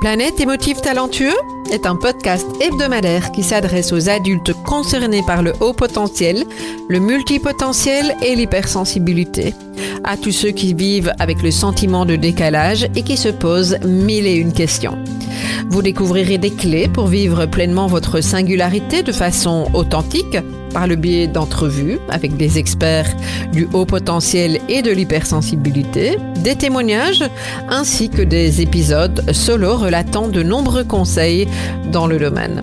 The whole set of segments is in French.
Planète émotive talentueux est un podcast hebdomadaire qui s'adresse aux adultes concernés par le haut potentiel, le multipotentiel et l'hypersensibilité. À tous ceux qui vivent avec le sentiment de décalage et qui se posent mille et une questions. Vous découvrirez des clés pour vivre pleinement votre singularité de façon authentique par le biais d'entrevues avec des experts du haut potentiel et de l'hypersensibilité, des témoignages ainsi que des épisodes solo relatant de nombreux conseils dans le domaine.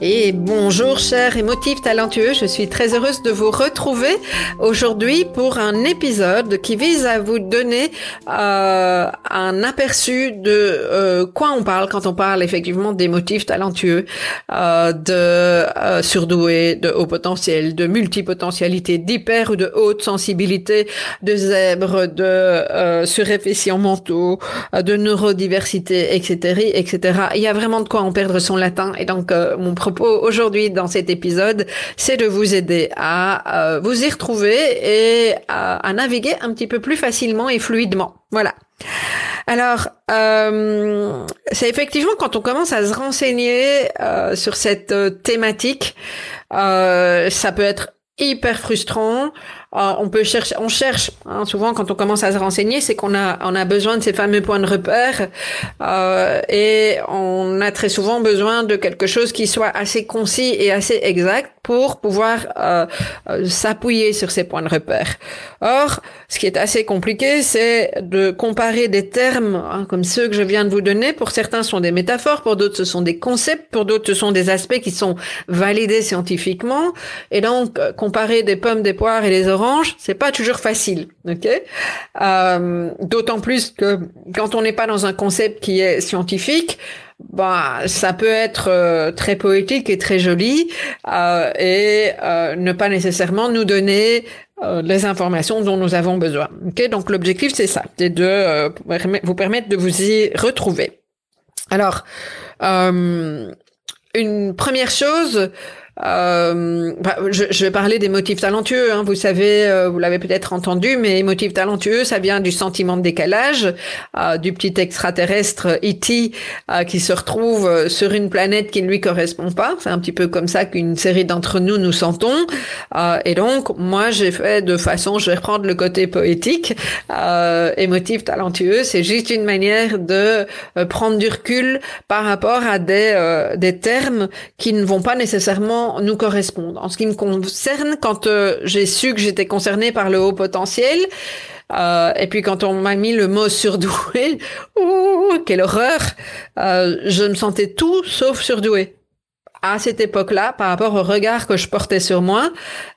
Et bonjour chers émotifs talentueux, je suis très heureuse de vous retrouver aujourd'hui pour un épisode qui vise à vous donner euh, un aperçu de euh, quoi on parle quand on parle effectivement d'émotifs talentueux, euh, de euh, surdoués, de haut potentiel, de multipotentialité, d'hyper ou de haute sensibilité, de zèbres, de euh, suréfficients mentaux, euh, de neurodiversité, etc., etc. Il y a vraiment de quoi en perdre son latin et donc mon aujourd'hui dans cet épisode, c'est de vous aider à euh, vous y retrouver et à, naviguer un petit peu plus facilement et fluidement. Voilà. Alors, euh, c'est effectivement quand on commence à se renseigner euh, sur cette thématique, ça peut être hyper frustrant. On peut chercher, on cherche. Hein, souvent, quand on commence à se renseigner, c'est qu'on a, on a besoin de ces fameux points de repère, euh, et on a très souvent besoin de quelque chose qui soit assez concis et assez exact pour pouvoir euh, euh, s'appuyer sur ces points de repère. Or, ce qui est assez compliqué, c'est de comparer des termes hein, comme ceux que je viens de vous donner. Pour certains, ce sont des métaphores, pour d'autres, ce sont des concepts, pour d'autres, ce sont des aspects qui sont validés scientifiquement. Et donc, euh, comparer des pommes, des poires et des oranges, c'est pas toujours facile. Ok? Euh, D'autant plus que quand on n'est pas dans un concept qui est scientifique, bah, ça peut être euh, très poétique et très joli euh, et ne pas nécessairement nous donner les informations dont nous avons besoin. Okay Donc l'objectif c'est ça, c'est de vous permettre de vous y retrouver. Alors, une première chose, euh, bah, je, je, vais parler des motifs talentueux. Hein. Vous savez, euh, vous l'avez peut-être entendu, mais motifs talentueux, ça vient du sentiment de décalage, euh, du petit extraterrestre E.T. Euh, qui se retrouve sur une planète qui ne lui correspond pas. C'est un petit peu comme ça qu'une série d'entre nous nous sentons. et donc, moi, j'ai fait de façon, je vais reprendre le côté poétique, émotif talentueux. C'est juste une manière de prendre du recul par rapport à des des termes qui ne vont pas nécessairement nous correspondent. En ce qui me concerne, quand euh, j'ai su que j'étais concernée par le haut potentiel, euh, et puis quand on m'a mis le mot surdoué, oh, quelle horreur, euh, je me sentais tout sauf surdoué à cette époque-là par rapport au regard que je portais sur moi.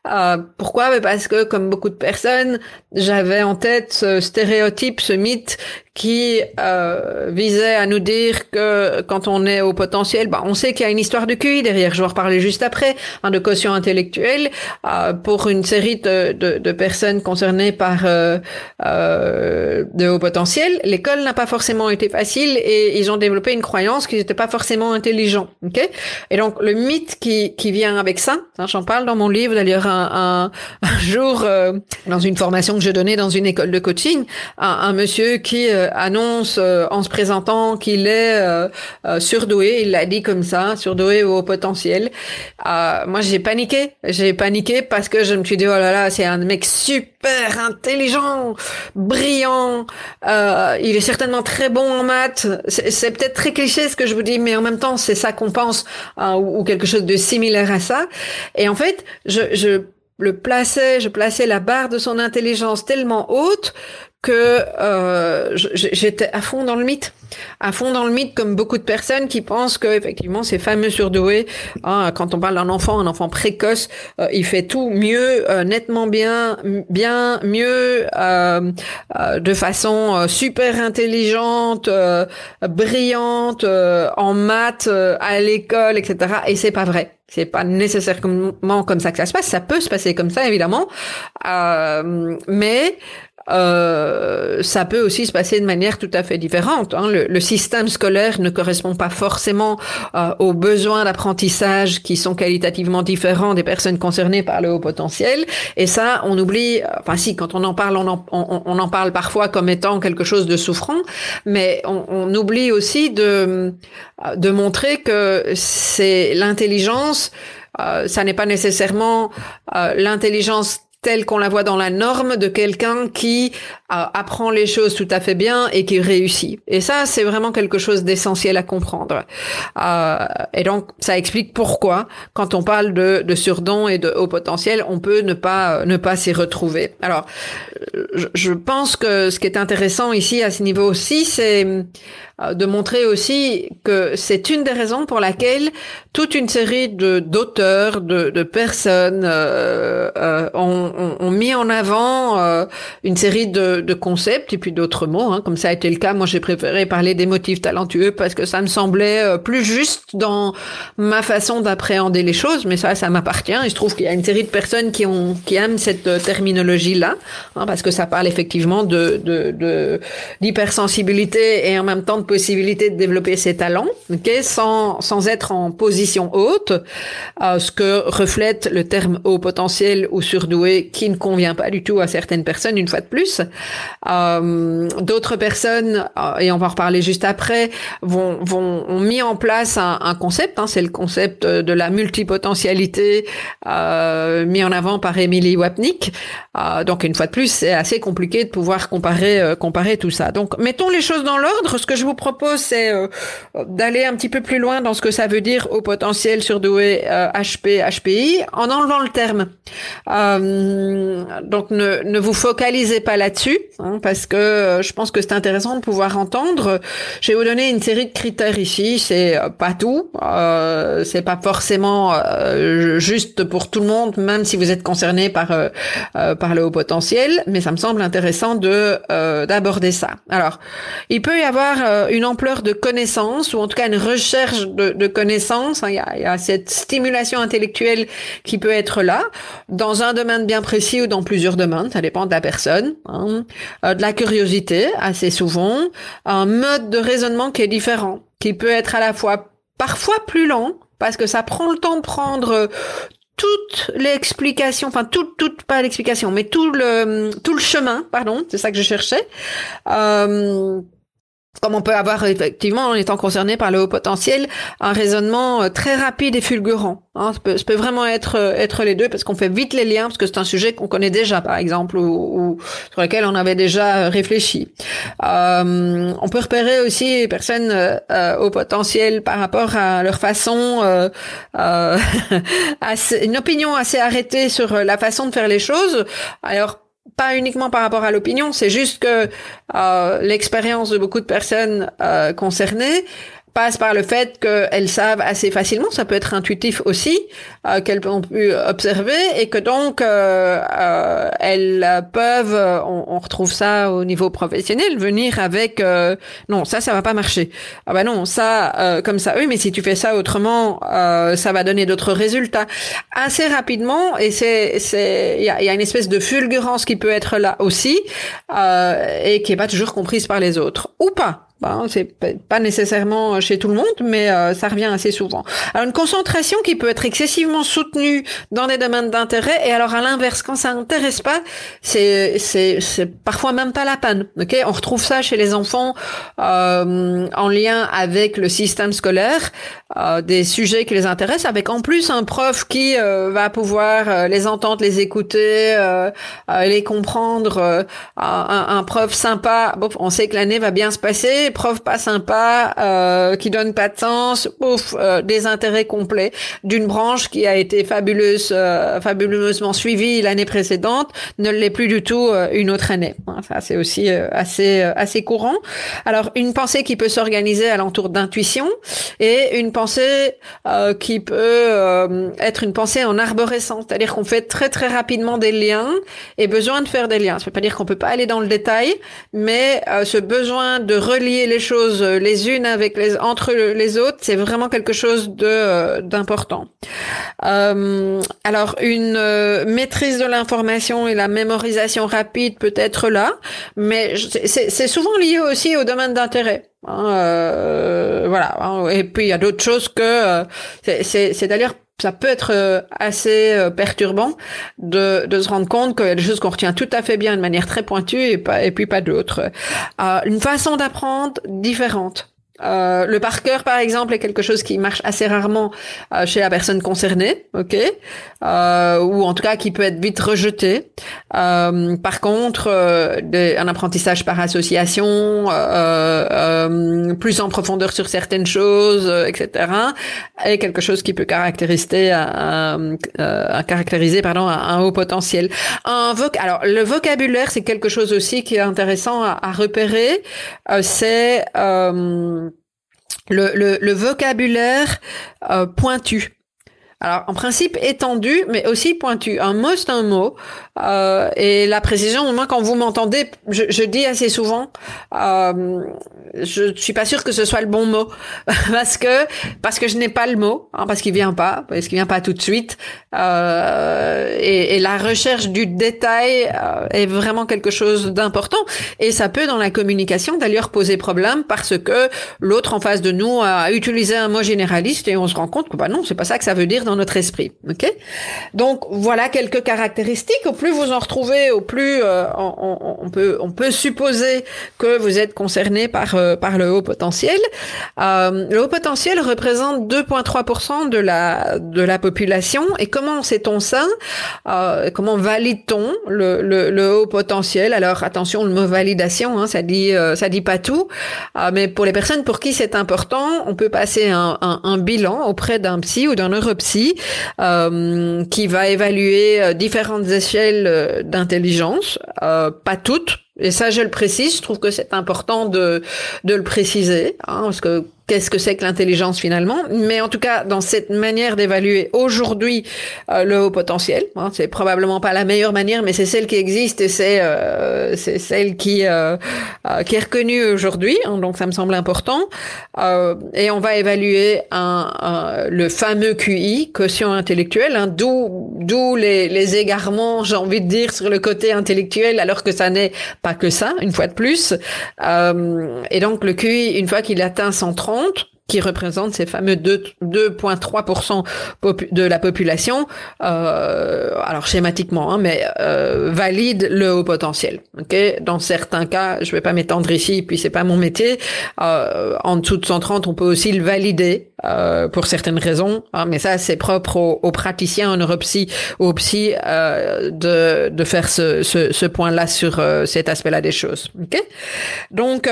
Euh, pourquoi? Parce que, comme beaucoup de personnes, j'avais en tête ce stéréotype, ce mythe qui euh, visait à nous dire que quand on est au potentiel, bah, on sait qu'il y a une histoire de QI derrière. Je vais en reparler juste après, hein, de quotient intellectuel euh, pour une série de, de, de personnes concernées par euh, euh, de haut potentiel. L'école n'a pas forcément été facile et ils ont développé une croyance qu'ils n'étaient pas forcément intelligents. Ok? Et donc le mythe qui, qui vient avec ça, hein, j'en parle dans mon livre d'ailleurs un, un, un jour euh, dans une formation que je donnais dans une école de coaching, un, un monsieur qui euh, annonce euh, en se présentant qu'il est euh, surdoué. Il l'a dit comme ça, surdoué au potentiel. moi, j'ai paniqué. J'ai paniqué parce que je me suis dit, oh là là, c'est un mec super intelligent, brillant. il est certainement très bon en maths. C'est peut-être très cliché ce que je vous dis, mais en même temps, c'est ça qu'on pense hein, ou, ou, quelque chose de similaire à ça. Et en fait, je, je le plaçais, je plaçais la barre de son intelligence tellement haute que euh, j'étais à fond dans le mythe, à fond dans le mythe, comme beaucoup de personnes qui pensent que effectivement ces fameux surdoués, hein, quand on parle d'un enfant, un enfant précoce, euh, il fait tout mieux, euh, nettement bien, bien mieux, euh, de façon super intelligente, brillante, en maths, à l'école, etc. Et c'est pas vrai. C'est pas nécessairement comme ça que ça se passe. Ça peut se passer comme ça, évidemment, mais euh, ça peut aussi se passer de manière tout à fait différente. Hein. Le, le, système scolaire ne correspond pas forcément euh, aux besoins d'apprentissage qui sont qualitativement différents des personnes concernées par le haut potentiel. Et ça, on oublie. Enfin, si, quand on en parle, on en, on, en parle parfois comme étant quelque chose de souffrant, mais on, on oublie aussi de de montrer que c'est l'intelligence. Euh, ça n'est pas nécessairement euh, l'intelligence telle qu'on la voit dans la norme de quelqu'un qui euh, apprend les choses tout à fait bien et qui réussit. Et ça, c'est vraiment quelque chose d'essentiel à comprendre. Euh, et donc, ça explique pourquoi, quand on parle de, de surdon et de haut potentiel, on peut ne pas ne pas s'y retrouver. Alors, je, je pense que ce qui est intéressant ici à ce niveau aussi, c'est euh, de montrer aussi que c'est une des raisons pour laquelle toute une série de d'auteurs, de, de, personnes euh, euh, ont, ont, mis en avant euh, une série de, de, concepts et puis d'autres mots, hein, comme ça a été le cas. Moi, j'ai préféré parler des motifs talentueux parce que ça me semblait euh, plus juste dans ma façon d'appréhender les choses. Mais ça, ça m'appartient. Il se trouve qu'il y a une série de personnes qui ont qui aiment cette terminologie-là, hein, parce que ça parle effectivement de d'hypersensibilité de, et en même temps de possibilité de développer ses talents, okay, sans, sans être en position haute, euh, ce que reflète le terme haut potentiel ou surdoué qui ne convient pas du tout à certaines personnes, une fois de plus. Euh, D'autres personnes, euh, et on va en reparler juste après, vont, vont ont mis en place un, concept, hein, c'est le concept de la multipotentialité euh, mis en avant par Emily Wapnick. Euh, donc une fois de plus, c'est assez compliqué de pouvoir comparer, comparer tout ça. Donc mettons les choses dans l'ordre. Ce que je vous propose, c'est d'aller un petit peu plus loin dans ce que ça veut dire au potentiel surdoué HP, HPI, en enlevant le terme. Euh, donc ne, ne, vous focalisez pas là-dessus, hein, parce que je pense que c'est intéressant de pouvoir entendre. Je vais vous donner une série de critères ici. C'est pas tout, c'est pas forcément juste pour tout le monde, même si vous êtes concerné par par le haut potentiel, mais ça me semble intéressant de d'aborder ça. Alors, il peut y avoir une ampleur de connaissances, ou en tout cas une recherche de, de connaissances. Hein, il, y a, il, y a, cette stimulation intellectuelle qui peut être là, dans un domaine bien précis ou dans plusieurs domaines, ça dépend de la personne. Hein. Euh, de la curiosité, assez souvent. Un mode de raisonnement qui est différent, qui peut être à la fois parfois plus lent, parce que ça prend le temps de prendre toute l'explication, enfin toute, toute pas l'explication, mais tout le tout le chemin, pardon, c'est ça que je cherchais. Euh, comme on peut avoir effectivement en étant concerné par le haut potentiel un raisonnement euh, très rapide et fulgurant. Hein, ça, peut, vraiment être euh, être les deux parce qu'on fait vite les liens parce que c'est un sujet qu'on connaît déjà par exemple ou, ou, sur lequel on avait déjà euh, réfléchi. Euh, on peut repérer aussi les personnes euh, au potentiel par rapport à leur façon, euh, une opinion assez arrêtée sur la façon de faire les choses. Alors pas uniquement par rapport à l'opinion, c'est juste que euh, l'expérience de beaucoup de personnes euh, concernées passe par le fait qu'elles savent assez facilement, ça peut être intuitif aussi, euh, qu'elles ont pu observer et que donc euh, euh, elles peuvent, on, on, retrouve ça au niveau professionnel, venir avec euh, non ça ça va pas marcher. Ah bah non ça euh, comme ça oui mais si tu fais ça autrement euh, ça va donner d'autres résultats. Assez rapidement et c'est c'est il y a, y a, une espèce de fulgurance qui peut être là aussi et qui est pas toujours comprise par les autres. Ou pas Bon, c'est pas nécessairement chez tout le monde, mais euh, ça revient assez souvent. Alors une concentration qui peut être excessivement soutenue dans des domaines d'intérêt, et alors à l'inverse, quand ça n'intéresse pas, c'est c'est c'est parfois même pas la peine. Ok, on retrouve ça chez les enfants euh, en lien avec le système scolaire. des sujets qui les intéressent, avec en plus un prof qui va pouvoir les entendre, les écouter, les comprendre. Un, un, prof sympa, bon, on sait que l'année va bien se passer. Prof pas sympa, qui donne pas de sens, ouf, des intérêts complets d'une branche qui a été fabuleuse, fabuleusement suivie l'année précédente, ne l'est plus du tout une autre année. Ça, c'est aussi assez assez courant. Alors une pensée qui peut s'organiser alentour d'intuition et une pensée euh, qui peut euh, être une pensée en arborescence, c'est-à-dire qu'on fait très très rapidement des liens et besoin de faire des liens. Ça veut pas dire qu'on peut pas aller dans le détail, mais euh, ce besoin de relier les choses les unes avec les entre les autres, c'est vraiment quelque chose de d'important. alors une maîtrise de l'information et la mémorisation rapide peut être là, mais c'est souvent lié aussi au domaine d'intérêt. Hein, euh, voilà. Hein. Et puis il y a d'autres choses que euh, c'est-à-dire ça peut être euh, assez perturbant de, se rendre compte qu'il y a des choses qu'on retient tout à fait bien de manière très pointue et, puis pas d'autres. une façon d'apprendre différente. Euh, le par cœur, par exemple, est quelque chose qui marche assez rarement euh, chez la personne concernée, ok, euh, ou en tout cas qui peut être vite rejeté. Euh, par contre, un apprentissage par association, plus en profondeur sur certaines choses, etc., est quelque chose qui peut caractériser un, caractériser pardon un, haut potentiel. Un voc alors le vocabulaire, c'est quelque chose aussi qui est intéressant à, repérer. c'est le, le, vocabulaire euh, pointu. Alors, en principe, étendu, mais aussi pointu. Un mot, c'est un mot. Euh, et la précision, moi, quand vous m'entendez, je, je, dis assez souvent, euh, je suis pas sûre que ce soit le bon mot, parce que parce que je n'ai pas le mot, hein, parce qu'il vient pas, parce qu'il vient pas tout de suite. Euh, et, et, la recherche du détail euh, est vraiment quelque chose d'important. Et ça peut, dans la communication, d'ailleurs poser problème, parce que l'autre en face de nous a utilisé un mot généraliste et on se rend compte que bah non, c'est pas ça que ça veut dire notre esprit. Donc voilà quelques caractéristiques. Au plus vous en retrouvez, au plus euh, on, peut supposer que vous êtes concerné par euh, le haut potentiel. Euh, le haut potentiel représente 2,3% de la population. Et comment sait-on ça? Comment valide-t-on le, haut potentiel? Alors attention, le mot validation, hein, ça dit ça dit pas tout. mais pour les personnes pour qui c'est important, on peut passer un, un, un bilan auprès d'un psy ou d'un neuropsy euh, qui va évaluer euh, différentes échelles euh, d'intelligence, pas toutes, et ça, je le précise, je trouve que c'est important de, de le préciser, hein, parce que qu'est-ce que c'est que l'intelligence finalement Mais en tout cas, dans cette manière d'évaluer aujourd'hui euh, le haut potentiel, hein, c'est probablement pas la meilleure manière, mais c'est celle qui existe et c'est euh, c'est celle qui euh, qui est reconnue aujourd'hui, hein, donc ça me semble important. et on va évaluer un, le fameux QI, quotient intellectuel, hein, d'où d'où les, les égarements, j'ai envie de dire, sur le côté intellectuel, alors que ça n'est pas que ça, une fois de plus. Euh, et donc le QI, une fois qu'il atteint 130, qui représente ces fameux 2,3% de la population, euh, alors schématiquement, hein, mais euh, valide le haut potentiel. Okay Dans certains cas, je vais pas m'étendre ici, puis c'est pas mon métier. Euh, en dessous de 130, on peut aussi le valider euh, pour certaines raisons, hein, mais ça c'est propre aux, praticiens en neuropsy, aux psy, euh, de, de faire ce, ce, ce point-là sur euh, cet aspect-là des choses. Okay Donc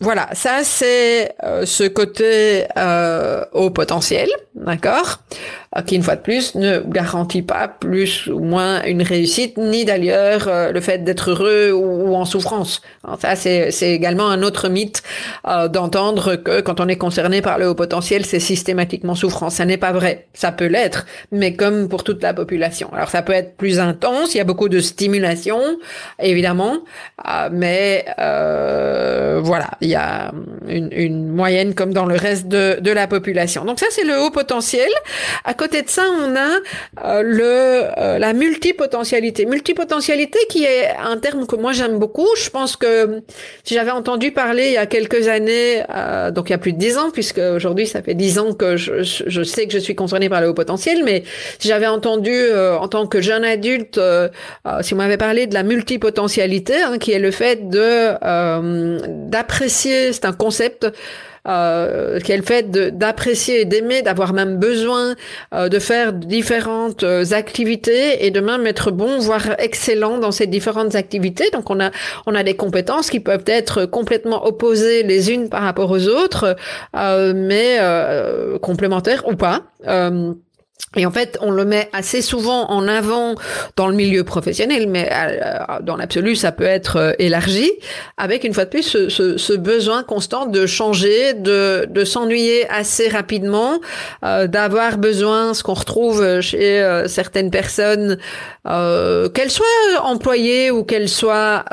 voilà, ça c'est ce côté euh, au potentiel, d'accord? euh, qui une fois de plus ne garantit pas plus ou moins une réussite, ni d'ailleurs euh, le fait d'être heureux ou, en souffrance. ça, c'est, également un autre mythe euh, d'entendre que quand on est concerné par le haut potentiel, c'est systématiquement souffrance. Ça n'est pas vrai. Ça peut l'être, mais comme pour toute la population. Alors ça peut être plus intense, il y a beaucoup de stimulation, évidemment, mais voilà, il y a une, une, moyenne comme dans le reste de, de la population. Donc ça, c'est le haut potentiel. À côté de ça, on a euh, le euh, la multipotentialité. Multipotentialité qui est un terme que moi j'aime beaucoup. Je pense que si j'avais entendu parler il y a quelques années, euh, donc il y a plus de dix ans, puisque aujourd'hui ça fait dix ans que je, je, sais que je suis concernée par le haut potentiel, mais si j'avais entendu en tant que jeune adulte, si on m'avait parlé de la multipotentialité, hein, qui est le fait de d'apprécier, c'est un concept euh, qui est le fait d'apprécier et d'aimer, d'avoir même besoin euh, de faire différentes euh, activités et de même être bon, voire excellent dans ces différentes activités. Donc on a on a des compétences qui peuvent être complètement opposées les unes par rapport aux autres, mais complémentaires ou pas. Et en fait, on le met assez souvent en avant dans le milieu professionnel, mais euh, dans l'absolu, ça peut être euh, élargi, avec une fois de plus ce, besoin constant de changer, de, de s'ennuyer assez rapidement, euh, d'avoir besoin, ce qu'on retrouve chez certaines personnes, qu'elles soient employées ou qu'elles soient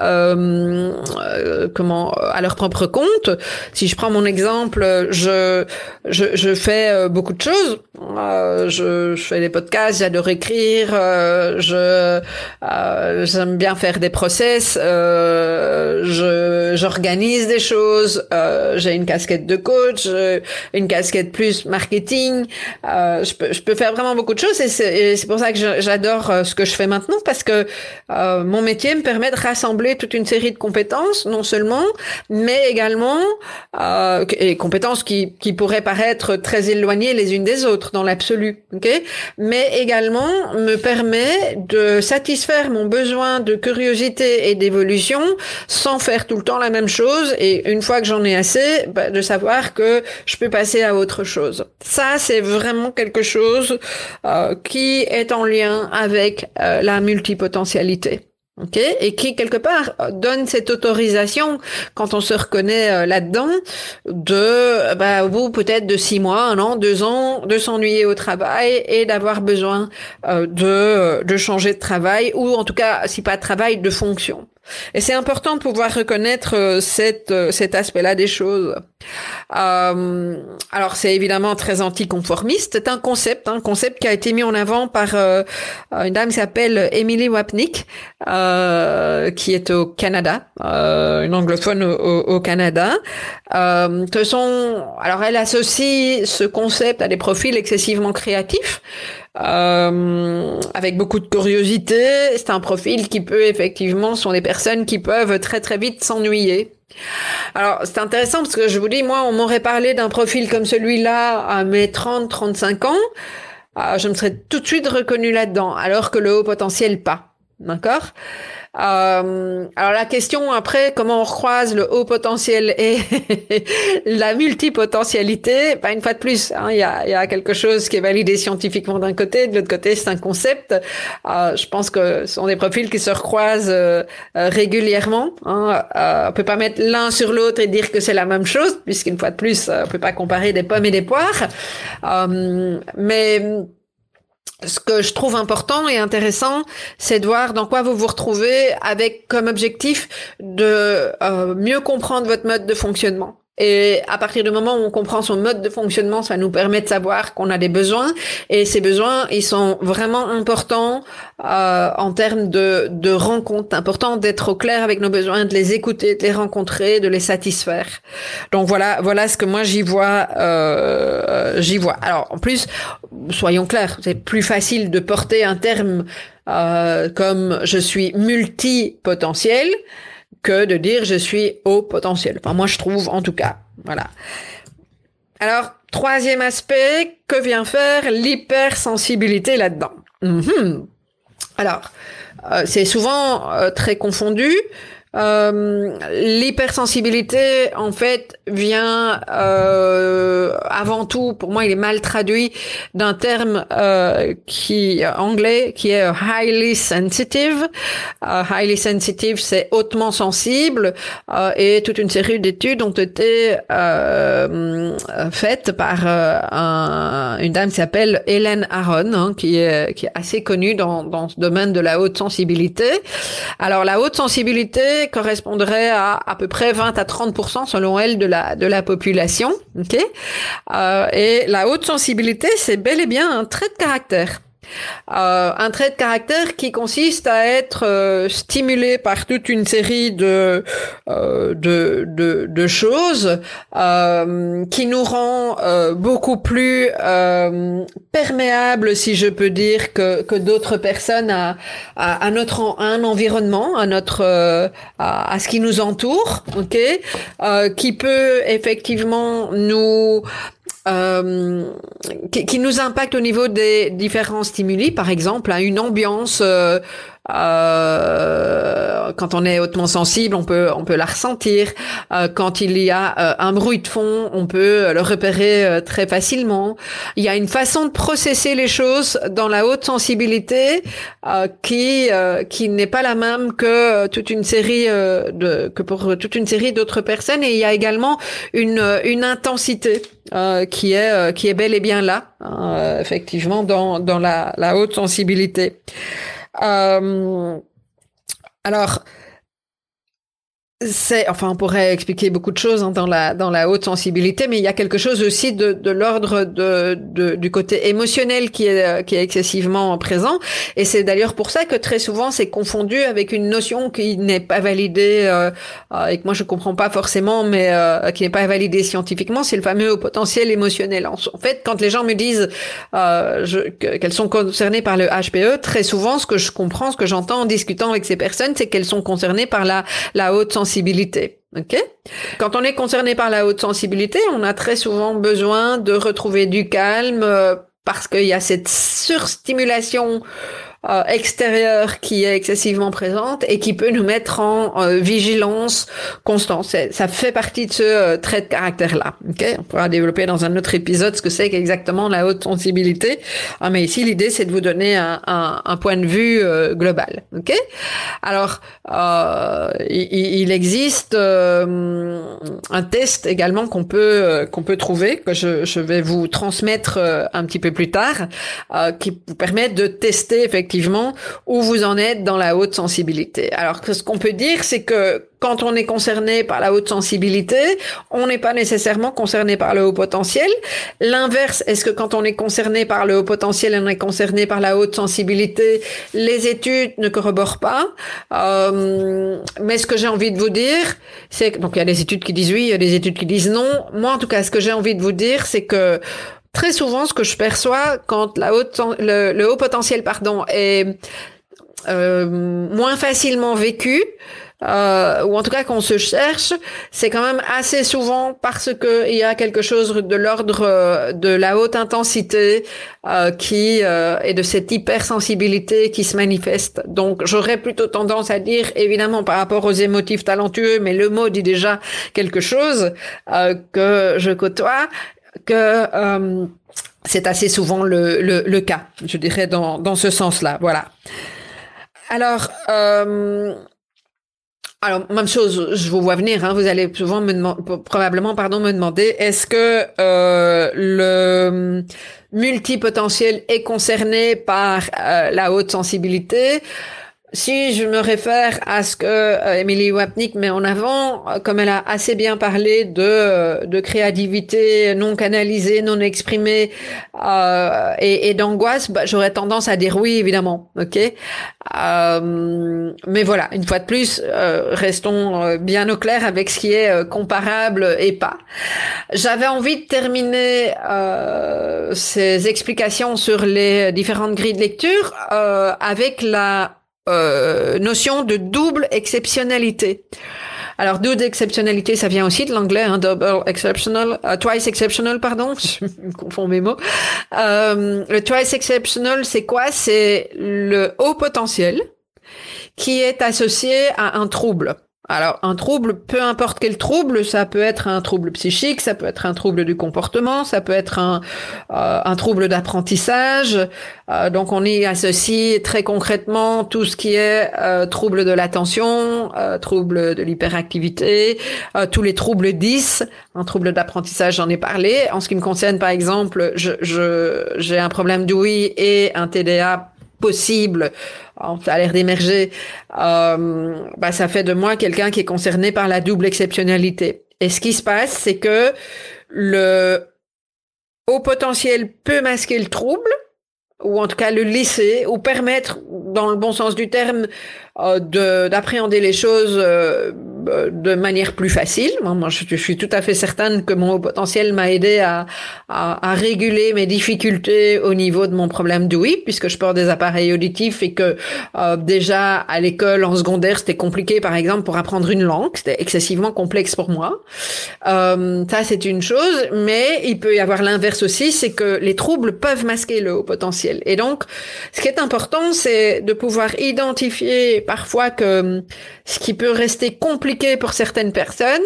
comment à leur propre compte. Si je prends mon exemple, je je, je fais beaucoup de choses. je je, fais des podcasts, j'adore écrire, euh, je euh, j'aime bien faire des process, euh, je j'organise des choses, j'ai une casquette de coach, une casquette plus marketing, je peux je peux faire vraiment beaucoup de choses et c'est pour ça que j'adore ce que je fais maintenant parce que mon métier me permet de rassembler toute une série de compétences non seulement mais également et compétences qui qui pourraient paraître très éloignées les unes des autres dans l'absolu, mais également me permet de satisfaire mon besoin de curiosité et d'évolution sans faire tout le temps la même chose et une fois que j'en ai assez, bah, de savoir que je peux passer à autre chose. Ça, c'est vraiment quelque chose euh, qui est en lien avec euh, la multipotentialité. Et qui quelque part donne cette autorisation quand on se reconnaît euh, là-dedans de, bah, au bout peut-être de six mois, un an, deux ans, de s'ennuyer au travail et d'avoir besoin euh, de de changer de travail ou en tout cas, si pas de travail, de fonction. Et c'est important de pouvoir reconnaître euh, cette, euh, cet aspect-là des choses. Euh, alors c'est évidemment très anticonformiste. C'est un concept, un concept qui a été mis en avant par euh, une dame qui s'appelle Emily Wapnick, euh, qui est au Canada, une anglophone au, au Canada. Ce sont, alors elle associe ce concept à des profils excessivement créatifs euh, avec beaucoup de curiosité. C'est un profil qui peut effectivement, sont des personnes qui peuvent très très vite s'ennuyer. Alors, c'est intéressant parce que je vous dis, moi, on m'aurait parlé d'un profil comme celui-là à mes 30, 35 ans. Euh, je me serais tout de suite reconnue là-dedans, alors que le haut potentiel, pas. D'accord? Euh, alors la question après, comment on recroise le haut potentiel et la multipotentialité? Ben, Une fois de plus, hein, il y, a, y, a, quelque chose qui est validé scientifiquement d'un côté, de l'autre côté c'est un concept. Euh, je pense que ce sont des profils qui se recroisent euh, euh régulièrement. Hein. Euh, on peut pas mettre l'un sur l'autre et dire que c'est la même chose, puisqu'une fois de plus, on peut pas comparer des pommes et des poires. Euh, mais ce que je trouve important et intéressant, c'est de voir dans quoi vous vous retrouvez avec comme objectif de euh, mieux comprendre votre mode de fonctionnement. Et à partir du moment où on comprend son mode de fonctionnement, ça nous permet de savoir qu'on a des besoins. Et ces besoins, ils sont vraiment importants euh, en termes de, de rencontres. Important d'être au clair avec nos besoins, de les écouter, de les rencontrer, de les satisfaire. Donc voilà, voilà ce que moi j'y vois. Euh, j'y vois. Alors en plus, soyons clairs, c'est plus facile de porter un terme euh, comme je suis multipotentiel que de dire je suis au potentiel. Enfin, moi, je trouve, en tout cas. Voilà. Alors, troisième aspect, que vient faire l'hypersensibilité là-dedans? Mhm. Alors, euh, c'est souvent euh, très confondu. Euh, l'hypersensibilité, en fait, vient euh, avant tout, pour moi, il est mal traduit d'un terme euh, qui anglais qui est highly sensitive. Euh, highly sensitive, c'est hautement sensible, euh, et toute une série d'études ont été euh, faites par un, une dame qui s'appelle Hélène Aron, hein, qui est qui est assez connue dans dans ce domaine de la haute sensibilité. Alors la haute sensibilité correspondrait à à peu près 20 à 30% selon elle de la de la population. Ok? Euh, et la haute sensibilité, c'est bel et bien un trait de caractère. Euh, un trait de caractère qui consiste à être euh, stimulé par toute une série de euh, de, de, de, choses qui nous rend beaucoup plus perméable, si je peux dire, que, que d'autres personnes à, à, à, notre un environnement, à notre à, à, ce qui nous entoure, ok, qui peut effectivement nous euh, qui, nous impacte au niveau des différents stimuli, par exemple, une ambiance euh, euh, quand on est hautement sensible, on peut on peut la ressentir. Euh, quand il y a euh, un bruit de fond, on peut le repérer euh, très facilement. Il y a une façon de processer les choses dans la haute sensibilité qui qui n'est pas la même que toute une série de que pour toute une série d'autres personnes. Et il y a également une une intensité qui est qui est bel et bien là, effectivement dans dans la, la haute sensibilité. Euh, alors, c'est, enfin, on pourrait expliquer beaucoup de choses hein, dans la dans la haute sensibilité, mais il y a quelque chose aussi de, de l'ordre de, de, du côté émotionnel qui est qui est excessivement présent. Et c'est d'ailleurs pour ça que très souvent c'est confondu avec une notion qui n'est pas validée euh, euh et que moi je comprends pas forcément, mais euh, qui n'est pas validée scientifiquement. C'est le fameux potentiel émotionnel. En, fait, quand les gens me disent euh, qu'elles sont concernées par le HPE, très souvent ce que je comprends, ce que j'entends en discutant avec ces personnes, c'est qu'elles sont concernées par la la haute sensibilité Quand on est concerné par la haute sensibilité, on a très souvent besoin de retrouver du calme euh, parce qu'il y a cette surstimulation euh, extérieure qui est excessivement présente et qui peut nous mettre en euh, vigilance constante. Ça fait partie de ce euh, trait de caractère-là. Okay On pourra développer dans un autre épisode ce que c'est exactement la haute sensibilité. Ah, mais ici, l'idée, c'est de vous donner un, un, un point de vue global. Ok? Alors, il, il, existe un test également qu'on peut qu'on peut trouver que je, je vais vous transmettre un petit peu plus tard, qui vous permet de tester effectivement où vous en êtes dans la haute sensibilité. Alors ce qu'on peut dire, c'est que quand on est concerné par la haute sensibilité, on n'est pas nécessairement concerné par le haut potentiel. L'inverse, est-ce que quand on est concerné par le haut potentiel, on est concerné par la haute sensibilité Les études ne corroborent pas. Euh, mais ce que j'ai envie de vous dire, c'est que donc il y a des études qui disent oui, il y a des études qui disent non. Moi, en tout cas, ce que j'ai envie de vous dire, c'est que très souvent, ce que je perçois quand la haute, le, haut potentiel pardon, est euh, moins facilement vécu, euh, ou en tout cas qu'on se cherche, c'est quand même assez souvent parce que il y a quelque chose de l'ordre euh, de la haute intensité euh, qui euh, et de cette hypersensibilité qui se manifeste. Donc j'aurais plutôt tendance à dire, évidemment par rapport aux émotifs talentueux, mais le mot dit déjà quelque chose euh, que je côtoie, que euh, c'est assez souvent le, le, le, cas, je dirais, dans, dans ce sens-là. Voilà. Alors, euh, alors, même chose, je vous vois venir, hein, vous allez souvent me demander, probablement, pardon, me demander, est-ce que euh, le multipotentiel est concerné par euh, la haute sensibilité? Si je me réfère à ce que euh, Emily Wapnick met en avant, euh, comme elle a assez bien parlé de, euh, de créativité non canalisée, non exprimée euh, et, et d'angoisse, bah, j'aurais tendance à dire oui, évidemment. Ok? Euh, mais voilà, une fois de plus, restons bien au clair avec ce qui est comparable et pas. J'avais envie de terminer ces explications sur les différentes grilles de lecture avec la euh, notion de double exceptionnalité. Alors, double exceptionnalité, ça vient aussi de l'anglais, hein, double exceptional, uh, twice exceptional, pardon, je me confonds mes mots. Euh, le twice exceptional, c'est quoi? C'est le haut potentiel qui est associé à un trouble. Alors, un trouble, peu importe quel trouble, ça peut être un trouble psychique, ça peut être un trouble du comportement, ça peut être un, euh, un trouble d'apprentissage. Euh, donc, on y associe très concrètement tout ce qui est euh, trouble de l'attention, trouble de l'hyperactivité, tous les troubles 10. Un trouble d'apprentissage, j'en ai parlé. En ce qui me concerne, par exemple, je, je, j'ai un problème d'ouïe et un TDA possible, ça a l'air d'émerger, euh, bah, ça fait de moi quelqu'un qui est concerné par la double exceptionnalité. Et ce qui se passe, c'est que le haut potentiel peut masquer le trouble, ou en tout cas le laisser, ou permettre, dans le bon sens du terme, euh, d'appréhender les choses euh, de manière plus facile. Moi, je, suis tout à fait certaine que mon haut potentiel m'a aidé à, à, à, réguler mes difficultés au niveau de mon problème d'ouïe, puisque je porte des appareils auditifs et que euh, déjà à l'école en secondaire, c'était compliqué, par exemple, pour apprendre une langue. C'était excessivement complexe pour moi. Euh, ça, c'est une chose, mais il peut y avoir l'inverse aussi, c'est que les troubles peuvent masquer le haut potentiel. Et donc, ce qui est important, c'est de pouvoir identifier parfois que ce qui peut rester compliqué pour certaines personnes,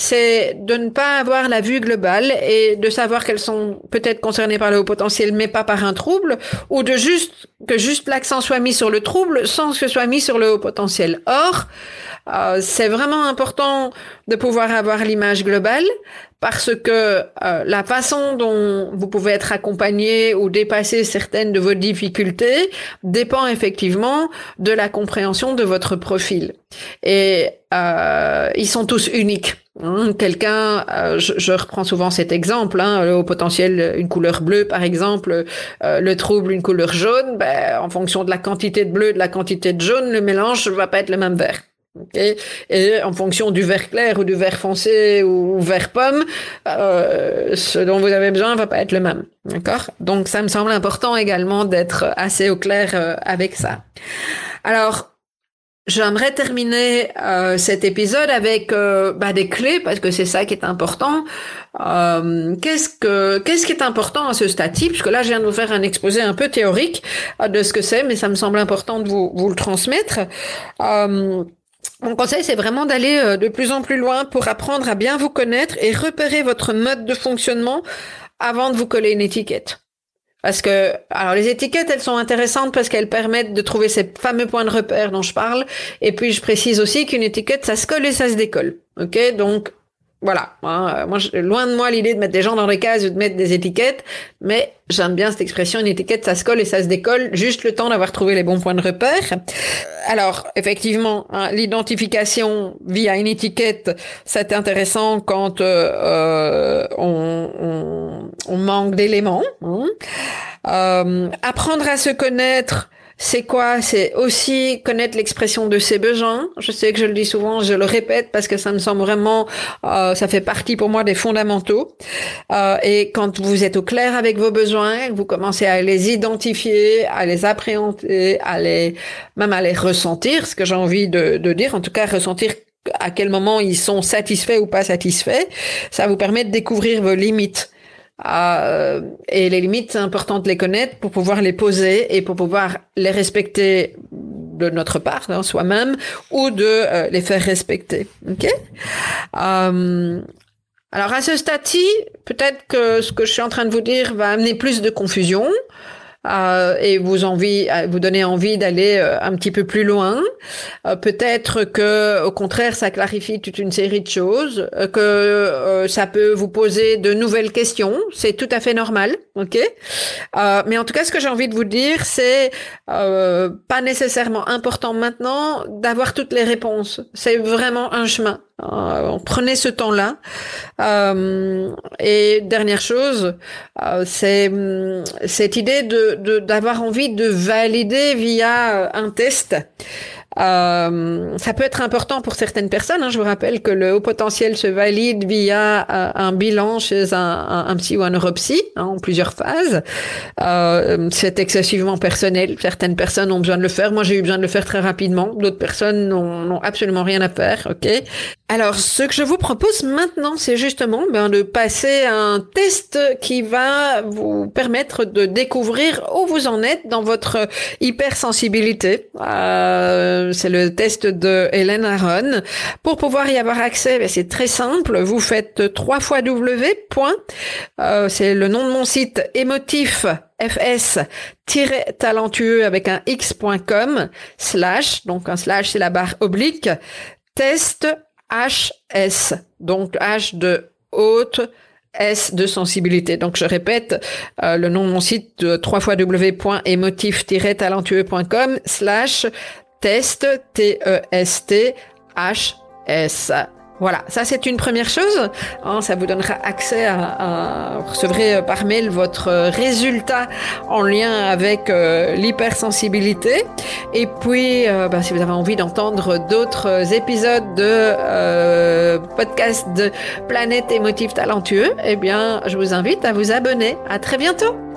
c'est de ne pas avoir la vue globale et de savoir qu'elles sont peut-être concernées par le haut potentiel, mais pas par un trouble, ou de juste que juste l'accent soit mis sur le trouble sans que ce soit mis sur le haut potentiel. Or, euh, c'est vraiment important de pouvoir avoir l'image globale parce que euh, la façon dont vous pouvez être accompagné ou dépasser certaines de vos difficultés dépend effectivement de la compréhension de votre profil. Et euh, ils sont tous uniques. Hein. Quelqu'un, euh, je, reprends souvent cet exemple, hein, au potentiel une couleur bleue par exemple, euh, le trouble une couleur jaune, ben, en fonction de la quantité de bleu, de la quantité de jaune, le mélange va pas être le même vert. Okay. Et en fonction du vert clair ou du vert foncé ou vert pomme, euh, ce dont vous avez besoin va pas être le même. D'accord? Donc ça me semble important également d'être assez au clair avec ça. Alors, j'aimerais terminer euh, cet épisode avec euh, bah, des clés parce que c'est ça qui est important. qu'est-ce que qu'est-ce qui est important à ce stade-ci Puisque là, je viens de vous faire un exposé un peu théorique de ce que c'est, mais ça me semble important de vous, vous le transmettre. Mon conseil, c'est vraiment d'aller euh, de plus en plus loin pour apprendre à bien vous connaître et repérer votre mode de fonctionnement avant de vous coller une étiquette. Parce que, alors les étiquettes, elles sont intéressantes parce qu'elles permettent de trouver ces fameux points de repère dont je parle. Et puis, je précise aussi qu'une étiquette, ça se colle et ça se décolle. Ok, donc voilà. Hein, euh, moi, loin de moi l'idée de mettre des gens dans les cases ou de mettre des étiquettes, mais j'aime bien cette expression, une étiquette, ça se colle et ça se décolle, juste le temps d'avoir trouvé les bons points de repère. Alors, effectivement, hein, l'identification via une étiquette, c'est intéressant quand euh, euh on, on, on, manque d'éléments. Hein. Euh, apprendre à se connaître, c'est quoi? C'est aussi connaître l'expression de ses besoins. Je sais que je le dis souvent, je le répète parce que ça me semble vraiment, euh, ça fait partie pour moi des fondamentaux. Euh, et quand vous êtes au clair avec vos besoins, vous commencez à les identifier, à les appréhender, à les même à les ressentir, ce que j'ai envie de, de dire, en tout cas ressentir à quel moment ils sont satisfaits ou pas satisfaits, ça vous permet de découvrir vos limites. Euh, et les limites, c'est important de les connaître pour pouvoir les poser et pour pouvoir les respecter de notre part, hein, soi-même, ou de euh, les faire respecter. Ok? Euh, Alors à ce stade-ci, peut-être que ce que je suis en train de vous dire va amener plus de confusion. Euh, et vous envie, euh, vous donner envie d'aller euh, un petit peu plus loin. Peut-être que, au contraire, ça clarifie toute une série de choses, que ça peut vous poser de nouvelles questions. C'est tout à fait normal, ok? mais en tout cas, ce que j'ai envie de vous dire, c'est pas nécessairement important maintenant d'avoir toutes les réponses. C'est vraiment un chemin. Euh, prenez ce temps-là. Euh, et dernière chose, euh, c'est hum, cette idée de d'avoir envie de valider via un test. Euh, ça peut être important pour certaines personnes. Hein. Je vous rappelle que le haut potentiel se valide via euh, un bilan chez un, un, un, psy ou un neuropsy hein, en plusieurs phases. Euh, c'est excessivement personnel. Certaines personnes ont besoin de le faire. Moi, j'ai eu besoin de le faire très rapidement. D'autres personnes n'ont absolument rien à faire. Ok? Alors, ce que je vous propose maintenant, c'est justement ben, de passer un test qui va vous permettre de découvrir où vous en êtes dans votre hypersensibilité. Euh, euh, c'est le test de Hélène Aron. Pour pouvoir y avoir accès, ben, c'est très simple. Vous faites 3 fois W. Euh, c'est le nom de mon site émotif fs-talentueux avec un x.com slash, donc un slash c'est la barre oblique, test HS, donc H de haute, S de sensibilité. Donc je répète euh, le nom de mon site www.emotif-talentueux.com slash test, T-E-S-T, H-S. Voilà, ça c'est une première chose. Hein, ça vous donnera accès à, à recevrez par mail votre résultat en lien avec euh, l'hypersensibilité. Et puis, euh, ben, si vous avez envie d'entendre d'autres épisodes de euh, podcast de Planète Émotive Talentueux, eh bien, je vous invite à vous abonner. À très bientôt.